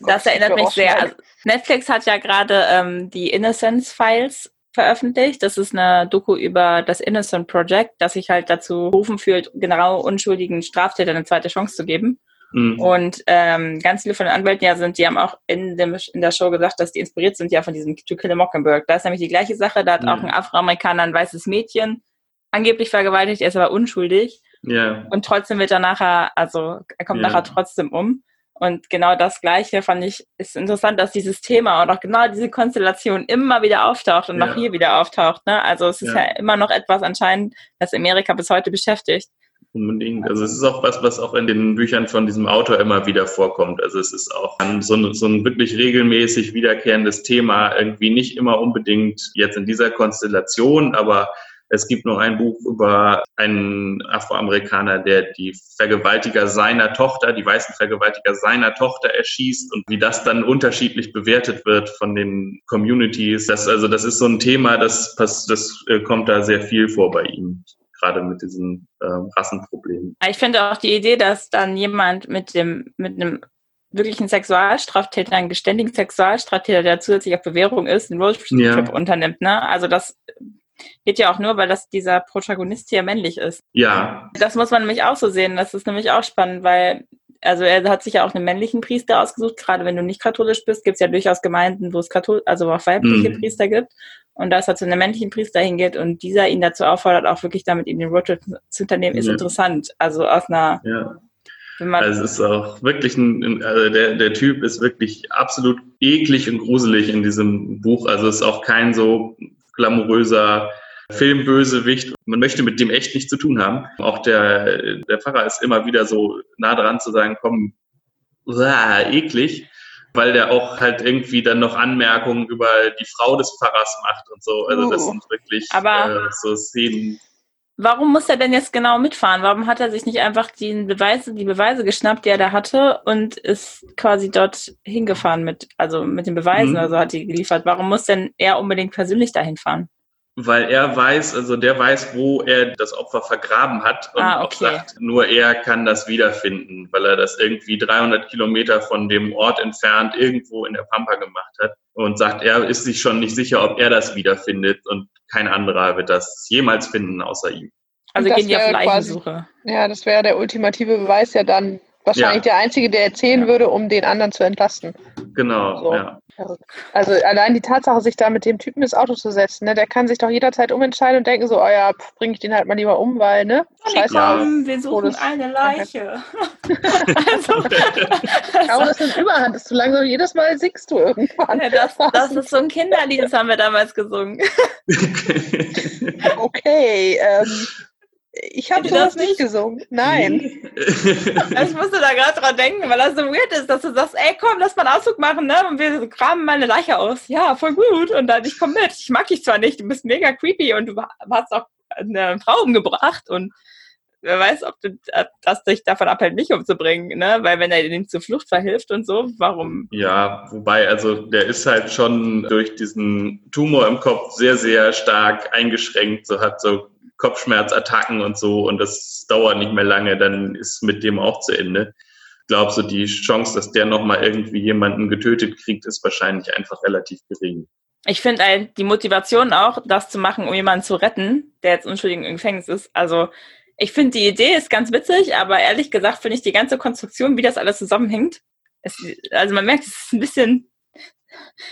Das Gott, erinnert mich sehr. Also Netflix hat ja gerade ähm, die Innocence Files veröffentlicht. Das ist eine Doku über das Innocent Project, das sich halt dazu berufen fühlt, genau unschuldigen Straftätern eine zweite Chance zu geben. Mhm. Und ähm, ganz viele von den Anwälten ja sind, die haben auch in, dem, in der Show gesagt, dass die inspiriert sind ja von diesem To Kill a Mockingbird. Da ist nämlich die gleiche Sache, da hat mhm. auch ein Afroamerikaner ein weißes Mädchen angeblich vergewaltigt, er ist aber unschuldig. Ja. Und trotzdem wird er nachher, also er kommt ja. nachher trotzdem um. Und genau das Gleiche fand ich, ist interessant, dass dieses Thema und auch genau diese Konstellation immer wieder auftaucht und ja. auch hier wieder auftaucht. Ne? Also es ist ja. ja immer noch etwas anscheinend, das Amerika bis heute beschäftigt. Unbedingt. Also es ist auch was, was auch in den Büchern von diesem Autor immer wieder vorkommt. Also es ist auch so ein, so ein wirklich regelmäßig wiederkehrendes Thema, irgendwie nicht immer unbedingt jetzt in dieser Konstellation, aber es gibt noch ein Buch über einen Afroamerikaner, der die Vergewaltiger seiner Tochter, die weißen Vergewaltiger seiner Tochter erschießt und wie das dann unterschiedlich bewertet wird von den Communities. Das, also das ist so ein Thema, das, das, das äh, kommt da sehr viel vor bei ihm gerade mit diesen äh, Rassenproblemen. Ich finde auch die Idee, dass dann jemand mit dem mit einem wirklichen Sexualstraftäter, einen geständigen Sexualstraftäter, der zusätzlich auf Bewährung ist, einen Roadtrip ja. unternimmt. Ne? Also das Geht ja auch nur, weil das dieser Protagonist hier männlich ist. Ja. Das muss man nämlich auch so sehen. Das ist nämlich auch spannend, weil also er hat sich ja auch einen männlichen Priester ausgesucht. Gerade wenn du nicht katholisch bist, gibt es ja durchaus Gemeinden, wo es Kathol also auch weibliche mhm. Priester gibt. Und da es halt zu einem männlichen Priester hingeht und dieser ihn dazu auffordert, auch wirklich damit in den Roadtrip zu unternehmen, ist ja. interessant. Also aus einer ja. Also es ist auch wirklich ein, also der, der Typ ist wirklich absolut eklig und gruselig in diesem Buch. Also es ist auch kein so glamouröser Filmbösewicht. Man möchte mit dem echt nichts zu tun haben. Auch der, der Pfarrer ist immer wieder so nah dran zu sagen, komm, uah, eklig, weil der auch halt irgendwie dann noch Anmerkungen über die Frau des Pfarrers macht und so. Also das oh. sind wirklich äh, so Szenen. Warum muss er denn jetzt genau mitfahren? Warum hat er sich nicht einfach die Beweise, die Beweise geschnappt, die er da hatte und ist quasi dort hingefahren mit, also mit den Beweisen, mhm. also hat die geliefert? Warum muss denn er unbedingt persönlich dahin fahren? Weil er weiß, also der weiß, wo er das Opfer vergraben hat und ah, okay. auch sagt, nur er kann das wiederfinden, weil er das irgendwie 300 Kilometer von dem Ort entfernt irgendwo in der Pampa gemacht hat und sagt, er ist sich schon nicht sicher, ob er das wiederfindet und kein anderer wird das jemals finden außer ihm. Also gehen die auf Leichensuche. Ja, das wäre der ultimative Beweis ja dann wahrscheinlich ja. der Einzige, der erzählen ja. würde, um den anderen zu entlasten. Genau, so. ja. Also allein die Tatsache, sich da mit dem Typen ins Auto zu setzen, ne, der kann sich doch jederzeit umentscheiden und denken so, oh ja, bringe ich den halt mal lieber um, weil, ne? Scheiße. Komm, wir suchen Todes eine Leiche. *laughs* also, also, das ist Überhand, ist zu langsam, jedes Mal singst du irgendwann. Ja, das, das ist so ein Kinderlied, das haben wir damals gesungen. *laughs* okay, ähm, ich habe sowas nicht gesungen. Nein. *laughs* ich musste da gerade dran denken, weil das so weird ist, dass du sagst, ey, komm, lass mal einen Ausflug machen, ne? Und wir graben mal eine Leiche aus. Ja, voll gut. Und dann, ich komm mit. Ich mag dich zwar nicht, du bist mega creepy und du hast auch eine Frau umgebracht und wer weiß, ob du das dich davon abhält, mich umzubringen, ne? Weil wenn er ihm zur Flucht verhilft und so, warum? Ja, wobei, also der ist halt schon durch diesen Tumor im Kopf sehr, sehr stark eingeschränkt, so hat so Kopfschmerzattacken und so und das dauert nicht mehr lange, dann ist mit dem auch zu Ende. Ich glaube, so die Chance, dass der nochmal irgendwie jemanden getötet kriegt, ist wahrscheinlich einfach relativ gering. Ich finde die Motivation auch, das zu machen, um jemanden zu retten, der jetzt unschuldig im Gefängnis ist. Also ich finde die Idee ist ganz witzig, aber ehrlich gesagt finde ich die ganze Konstruktion, wie das alles zusammenhängt, es, also man merkt, es ist ein bisschen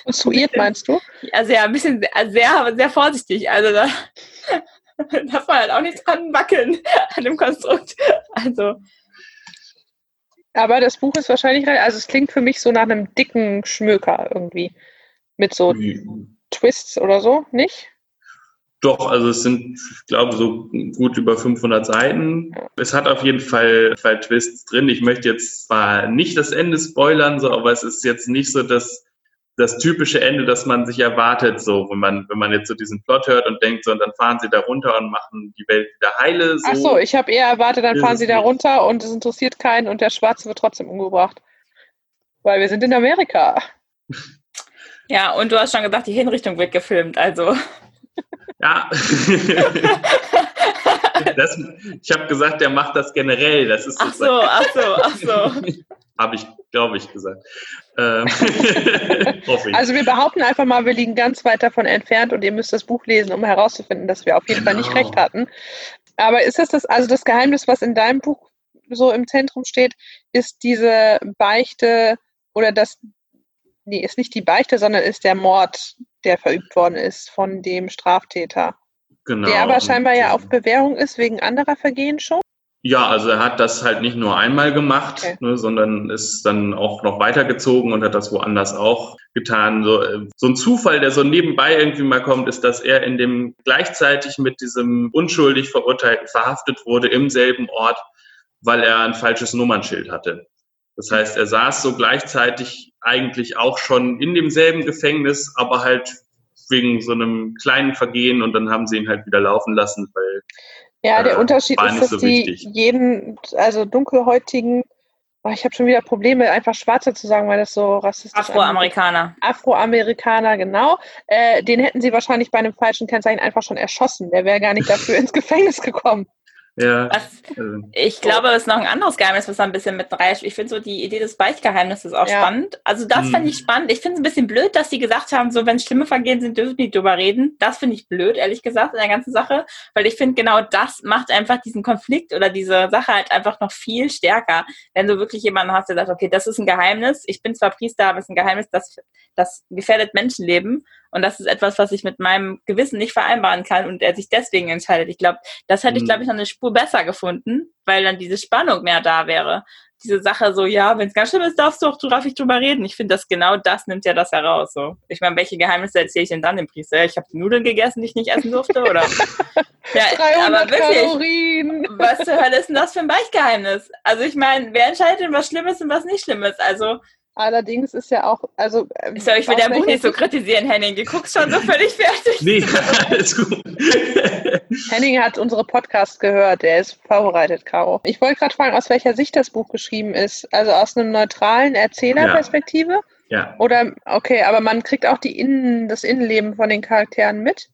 konstruiert, meinst du? Also ja, ein bisschen sehr, sehr vorsichtig. Also da, *laughs* darf man halt auch nicht dran wackeln *laughs* an dem Konstrukt. Also. Aber das Buch ist wahrscheinlich, also es klingt für mich so nach einem dicken Schmöker irgendwie. Mit so Twists oder so, nicht? Doch, also es sind, ich glaube, so gut über 500 Seiten. Es hat auf jeden Fall, Fall Twists drin. Ich möchte jetzt zwar nicht das Ende spoilern, so, aber es ist jetzt nicht so das, das typische Ende, das man sich erwartet, so, wenn man, wenn man jetzt so diesen Plot hört und denkt, so, und dann fahren sie da runter und machen die Welt wieder heile. So. Ach so, ich habe eher erwartet, dann fahren sie da runter und es interessiert keinen und der Schwarze wird trotzdem umgebracht. Weil wir sind in Amerika. *laughs* Ja, und du hast schon gesagt, die Hinrichtung wird gefilmt, also. *laughs* Ja. das, ich habe gesagt, der macht das generell. Das ist Ach so, ach so, ach so. *laughs* Habe ich, glaube ich, gesagt. Ähm, *laughs* ich. Also wir behaupten einfach mal, wir liegen ganz weit davon entfernt und ihr müsst das Buch lesen, um herauszufinden, dass wir auf jeden Fall nicht Genau. recht hatten. Aber ist das das, also das Geheimnis, was in deinem Buch so im Zentrum steht, ist diese Beichte oder das, nee, ist nicht die Beichte, sondern ist der Mord, der verübt worden ist von dem Straftäter. genau. Der aber scheinbar ja ähm, auf Bewährung ist wegen anderer Vergehen schon. Ja, also er hat das halt nicht nur einmal gemacht, Okay. ne, sondern ist dann auch noch weitergezogen und hat das woanders auch getan. So, äh, so ein Zufall, der so nebenbei irgendwie mal kommt, ist, dass er in dem gleichzeitig mit diesem unschuldig Verurteilten verhaftet wurde im selben Ort, weil er ein falsches Nummernschild hatte. Das heißt, er saß so gleichzeitig eigentlich auch schon in demselben Gefängnis, aber halt wegen so einem kleinen Vergehen und dann haben sie ihn halt wieder laufen lassen, weil Ja, der Äh, Unterschied ist, dass so die wichtig. jeden, also dunkelhäutigen, oh, ich habe schon wieder Probleme, einfach Schwarze zu sagen, weil das so rassistisch anmutet. Afroamerikaner. Afroamerikaner, genau. Äh, den hätten sie wahrscheinlich bei einem falschen Kennzeichen einfach schon erschossen. Der wäre gar nicht dafür *laughs* ins Gefängnis gekommen. Ja, Was, äh, ich glaube, es ist noch ein anderes Geheimnis, was da ein bisschen mit reicht. Ich finde so die Idee des Beichtgeheimnisses auch Ja. spannend. Also das Hm. finde ich spannend. Ich finde es ein bisschen blöd, dass sie gesagt haben, so wenn schlimme Vergehen sind, dürfen die drüber reden. Das finde ich blöd, ehrlich gesagt, in der ganzen Sache. Weil ich finde, genau das macht einfach diesen Konflikt oder diese Sache halt einfach noch viel stärker. Wenn du wirklich jemanden hast, der sagt, okay, das ist ein Geheimnis. Ich bin zwar Priester, aber es ist ein Geheimnis, das, das gefährdet Menschenleben. Und das ist etwas, was ich mit meinem Gewissen nicht vereinbaren kann und er sich deswegen entscheidet. Ich glaube, das hätte ich, Hm. glaube ich, noch eine Spur besser gefunden, weil dann diese Spannung mehr da wäre. Diese Sache so, ja, wenn es ganz schlimm ist, darfst du auch darf ich drüber reden. Ich finde, das genau das nimmt ja das heraus. So. Ich meine, welche Geheimnisse erzähle ich denn dann dem Priester? Ich habe Nudeln gegessen, die ich nicht essen durfte, oder? *laughs* ja, 300 aber wirklich. Kalorien. Was zur Hölle ist denn das für ein Beichtgeheimnis? Also ich meine, wer entscheidet denn, was schlimm ist und was nicht schlimm ist? Also, Allerdings ist ja auch, also. ähm, ich soll, ich will dein Buch nicht so kritisieren, Henning. Du guckst schon so völlig fertig. Nee, *laughs* alles gut. *laughs* Henning hat unsere Podcast gehört, der ist vorbereitet, Caro. Ich wollte gerade fragen, aus welcher Sicht das Buch geschrieben ist. Also aus einem neutralen Erzählerperspektive? ja, Oder, okay, aber man kriegt auch die Innen, das Innenleben von den Charakteren mit?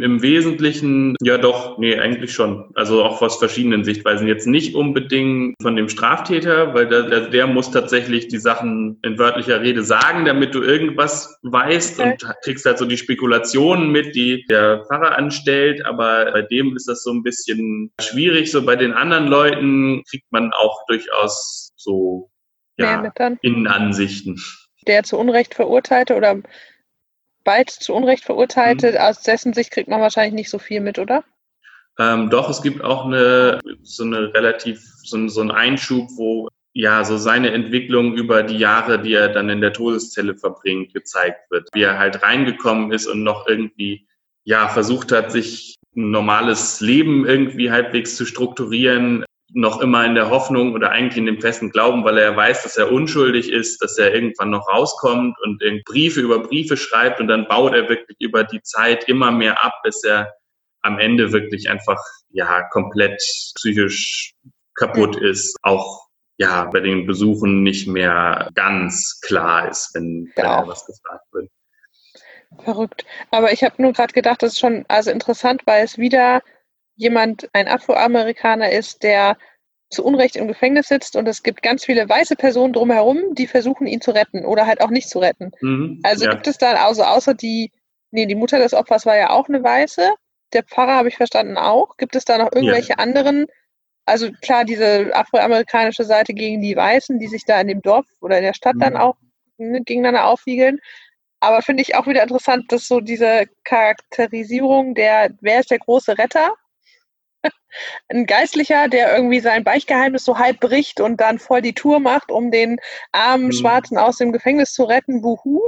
Im Wesentlichen, ja doch, nee, eigentlich schon. Also auch aus verschiedenen Sichtweisen. Jetzt nicht unbedingt von dem Straftäter, weil der, der, der muss tatsächlich die Sachen in wörtlicher Rede sagen, damit du irgendwas weißt Okay. und kriegst halt so die Spekulationen mit, die der Pfarrer anstellt. Aber bei dem ist das so ein bisschen schwierig. So bei den anderen Leuten kriegt man auch durchaus so, ja? Innenansichten. Der zu Unrecht verurteilte oder bald zu Unrecht verurteilte, Mhm. aus dessen Sicht kriegt man wahrscheinlich nicht so viel mit, oder? Ähm, doch, es gibt auch eine, so eine relativ, so, so einen Einschub, wo ja so seine Entwicklung über die Jahre, die er dann in der Todeszelle verbringt, gezeigt wird. Wie er halt reingekommen ist und noch irgendwie, ja, versucht hat, sich ein normales Leben irgendwie halbwegs zu strukturieren, noch immer in der Hoffnung oder eigentlich in dem festen Glauben, weil er weiß, dass er unschuldig ist, dass er irgendwann noch rauskommt und Briefe über Briefe schreibt und dann baut er wirklich über die Zeit immer mehr ab, bis er am Ende wirklich einfach ja komplett psychisch kaputt ist, auch ja bei den Besuchen nicht mehr ganz klar ist, wenn, Ja. er was gefragt wird. Verrückt. Aber ich habe nur gerade gedacht, das ist schon also interessant, weil es wieder jemand, ein Afroamerikaner ist, der zu Unrecht im Gefängnis sitzt und es gibt ganz viele weiße Personen drumherum, die versuchen, ihn zu retten oder halt auch nicht zu retten. Mhm. Also ja. gibt es da, also außer die, nee, die Mutter des Opfers war ja auch eine Weiße, der Pfarrer habe ich verstanden auch. Gibt es da noch irgendwelche anderen, also klar, diese afroamerikanische Seite gegen die Weißen, die sich da in dem Dorf oder in der Stadt dann Mhm. auch ne, gegeneinander aufwiegeln. Aber finde ich auch wieder interessant, dass so diese Charakterisierung der, wer ist der große Retter? Ein Geistlicher, der irgendwie sein Beichtgeheimnis so halb bricht und dann voll die Tour macht, um den armen Mhm. Schwarzen aus dem Gefängnis zu retten, buhu,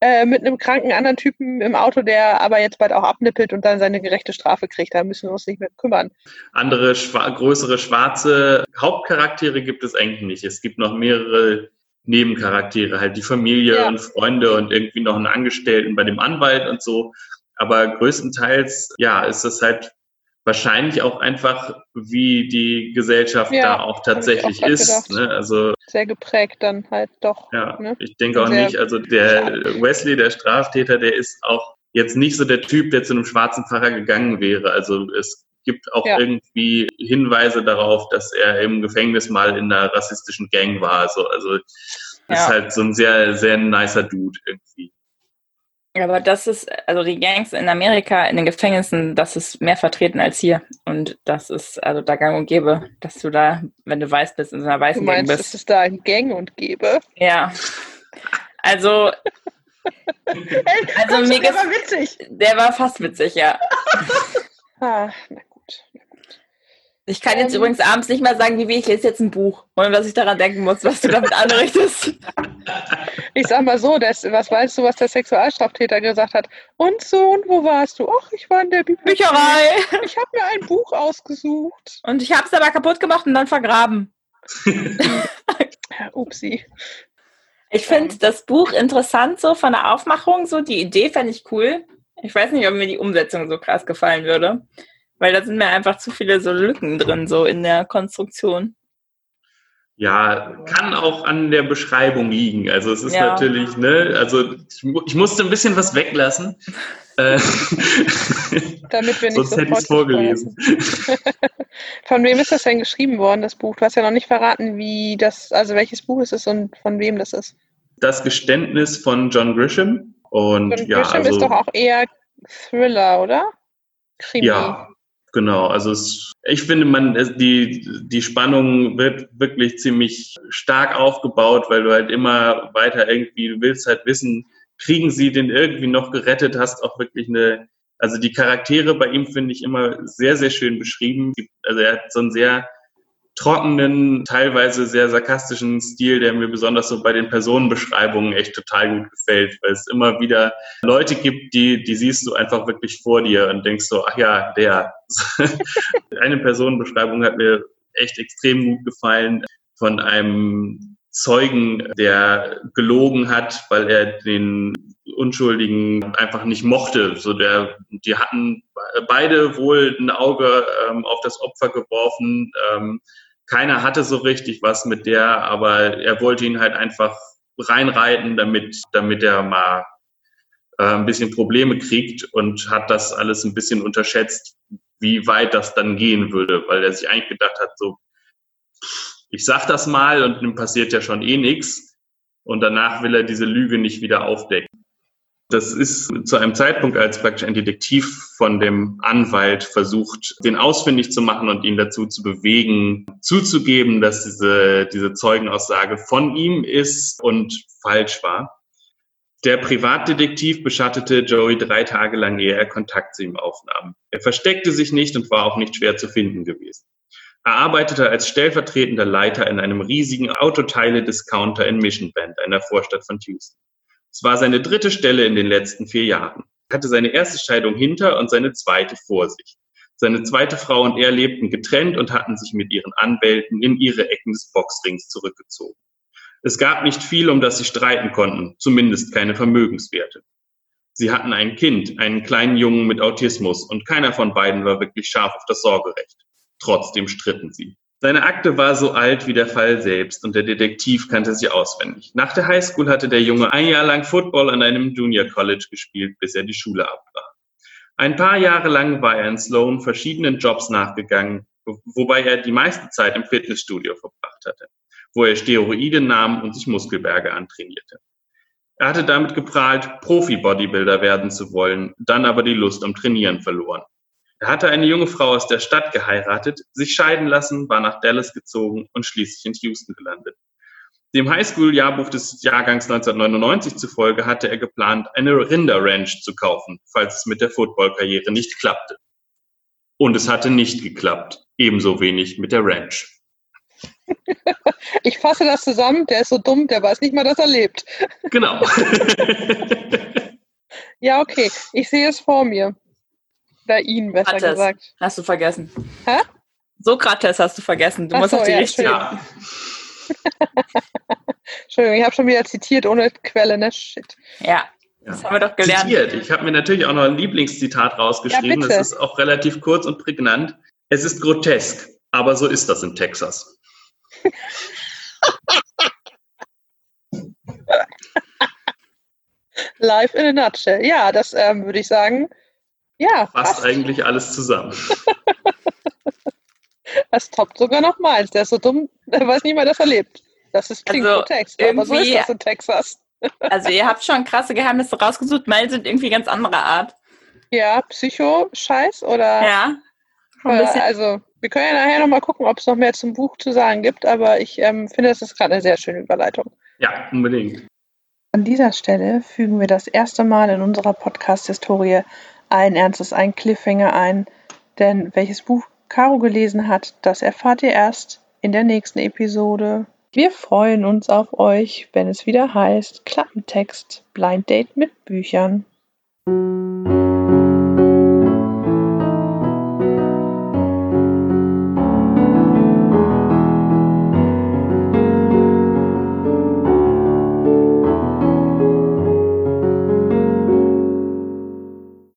äh, mit einem kranken anderen Typen im Auto, der aber jetzt bald auch abnippelt und dann seine gerechte Strafe kriegt. Da müssen wir uns nicht mehr kümmern. Andere schwa größere schwarze Hauptcharaktere gibt es eigentlich nicht. Es gibt noch mehrere Nebencharaktere, halt die Familie Ja. und Freunde und irgendwie noch einen Angestellten bei dem Anwalt und so. Aber größtenteils, ja, ist das halt wahrscheinlich auch einfach, wie die Gesellschaft Ja, da auch tatsächlich auch ist. Ne? Also Sehr geprägt dann halt doch. ja, Ne? ich denke auch nicht, also der Wesley, der Straftäter, der ist auch jetzt nicht so der Typ, der zu einem schwarzen Pfarrer gegangen wäre. Also es gibt auch Ja. irgendwie Hinweise darauf, dass er im Gefängnis mal in einer rassistischen Gang war. Also, also ist halt so ein sehr, sehr nicer Dude irgendwie. Aber das ist, also die Gangs in Amerika, in den Gefängnissen, das ist mehr vertreten als hier. Und das ist also da gang und gäbe, dass du da, wenn du weiß bist, in so einer Du weißen Gang meinst, dass bist. es da ein Gang und gäbe? Ja. Also, *laughs* also Komm mir der war witzig. der war fast witzig, ja. *laughs* Ah, na. Ich kann jetzt Ähm. übrigens abends nicht mehr sagen, wie wie ich lese jetzt ein Buch, ohne dass ich daran denken muss, was du damit anrichtest. *laughs* Ich sag mal so, das, was weißt du, was der Sexualstraftäter gesagt hat? Und so, und wo warst du? Ach, ich war in der Bibliothek. Bücherei. Ich habe mir ein Buch ausgesucht. Und ich habe es aber kaputt gemacht und dann vergraben. *laughs* Upsi. Ich finde das Buch interessant, so von der Aufmachung, so die Idee fände ich cool. Ich weiß nicht, ob mir die Umsetzung so krass gefallen würde, weil da sind mir einfach zu viele so Lücken drin, so in der Konstruktion. Ja, kann auch an der Beschreibung liegen. Also es ist Ja. natürlich, ne, also ich, ich musste ein bisschen was weglassen. Äh, *laughs* Damit wir nicht Sonst hätte ich es vorgelesen. *laughs* Von wem ist das denn geschrieben worden, das Buch? Du hast ja noch nicht verraten, wie das, also welches Buch es ist und von wem das ist. Das Geständnis von John Grisham. Und John ja, Grisham also, ist doch auch eher Thriller, oder? Krimi. Ja, genau. Also es, ich finde, man die die Spannung wird wirklich ziemlich stark aufgebaut, weil du halt immer weiter irgendwie du willst halt wissen, kriegen sie den irgendwie noch gerettet? Hast auch wirklich eine also die Charaktere bei ihm finde ich immer sehr sehr schön beschrieben. Also er hat so einen sehr trockenen, teilweise sehr sarkastischen Stil, der mir besonders so bei den Personenbeschreibungen echt total gut gefällt, weil es immer wieder Leute gibt, die, die siehst du einfach wirklich vor dir und denkst so, ach ja, der. *laughs* Eine Personenbeschreibung hat mir echt extrem gut gefallen von einem Zeugen, der gelogen hat, weil er den Unschuldigen einfach nicht mochte. So der, die hatten beide wohl ein Auge ähm, auf das Opfer geworfen. Ähm, keiner hatte so richtig was mit der, aber er wollte ihn halt einfach reinreiten, damit, damit er mal äh, ein bisschen Probleme kriegt und hat das alles ein bisschen unterschätzt, wie weit das dann gehen würde, weil er sich eigentlich gedacht hat, so, ich sag das mal und dann passiert ja schon eh nichts und danach will er diese Lüge nicht wieder aufdecken. Das ist zu einem Zeitpunkt, als praktisch ein Detektiv von dem Anwalt versucht, den ausfindig zu machen und ihn dazu zu bewegen, zuzugeben, dass diese, diese Zeugenaussage von ihm ist und falsch war. Der Privatdetektiv beschattete Joey drei Tage lang, ehe er Kontakt zu ihm aufnahm. Er versteckte sich nicht und war auch nicht schwer zu finden gewesen. Er arbeitete als stellvertretender Leiter in einem riesigen Autoteile-Discounter in Mission Bend, einer Vorstadt von Houston. Es war seine dritte Stelle in den letzten vier Jahren. Er hatte seine erste Scheidung hinter und seine zweite vor sich. Seine zweite Frau und er lebten getrennt und hatten sich mit ihren Anwälten in ihre Ecken des Boxrings zurückgezogen. Es gab nicht viel, um das sie streiten konnten, zumindest keine Vermögenswerte. Sie hatten ein Kind, einen kleinen Jungen mit Autismus und keiner von beiden war wirklich scharf auf das Sorgerecht. Trotzdem stritten sie. Seine Akte war so alt wie der Fall selbst und der Detektiv kannte sie auswendig. Nach der Highschool hatte der Junge ein Jahr lang Football an einem Junior College gespielt, bis er die Schule abbrach. Ein paar Jahre lang war er in Sloan verschiedenen Jobs nachgegangen, wobei er die meiste Zeit im Fitnessstudio verbracht hatte, wo er Steroide nahm und sich Muskelberge antrainierte. Er hatte damit geprahlt, Profi-Bodybuilder werden zu wollen, dann aber die Lust am Trainieren verloren. Er hatte eine junge Frau aus der Stadt geheiratet, sich scheiden lassen, war nach Dallas gezogen und schließlich in Houston gelandet. Dem Highschool-Jahrbuch des Jahrgangs 1999 zufolge hatte er geplant, eine Rinder-Ranch zu kaufen, falls es mit der Football-Karriere nicht klappte. Und es hatte nicht geklappt. Ebenso wenig mit der Ranch. *laughs* Ich fasse das zusammen, der ist so dumm, der weiß nicht mal, dass er lebt. Genau. *laughs* Ja, okay, ich sehe es vor mir. Oder ihn, besser Sokrates. gesagt. Hast du vergessen. Hä? Sokrates hast du vergessen. Du Ach musst so, auf die ja, richtige. ja. *laughs* Entschuldigung, ich habe schon wieder zitiert ohne Quelle, ne? Shit. Ja, das haben wir doch gelernt. Zitiert. Ich habe mir natürlich auch noch ein Lieblingszitat rausgeschrieben. Ja, das ist auch relativ kurz und prägnant. Es ist grotesk, aber so ist das in Texas. *laughs* Live in a nutshell. Ja, das ähm, würde ich sagen. Ja, Fasst passt. eigentlich alles zusammen. *laughs* das toppt sogar noch meins. Der ist so dumm, der weiß nicht mal, dass er lebt. Das ist klingt Also, grotesk, aber so ist das in Texas. *laughs* Also ihr habt schon krasse Geheimnisse rausgesucht. Meine sind irgendwie ganz anderer Art. Ja, Psycho-Scheiß oder? Ja. Äh, also, wir können ja nachher nochmal gucken, ob es noch mehr zum Buch zu sagen gibt, aber ich ähm, finde, das ist gerade eine sehr schöne Überleitung. Ja, unbedingt. An dieser Stelle fügen wir das erste Mal in unserer Podcast-Historie allen Ernstes einen Cliffhanger ein, denn welches Buch Caro gelesen hat, das erfahrt ihr erst in der nächsten Episode. Wir freuen uns auf euch, wenn es wieder heißt Klappentext Blind Date mit Büchern.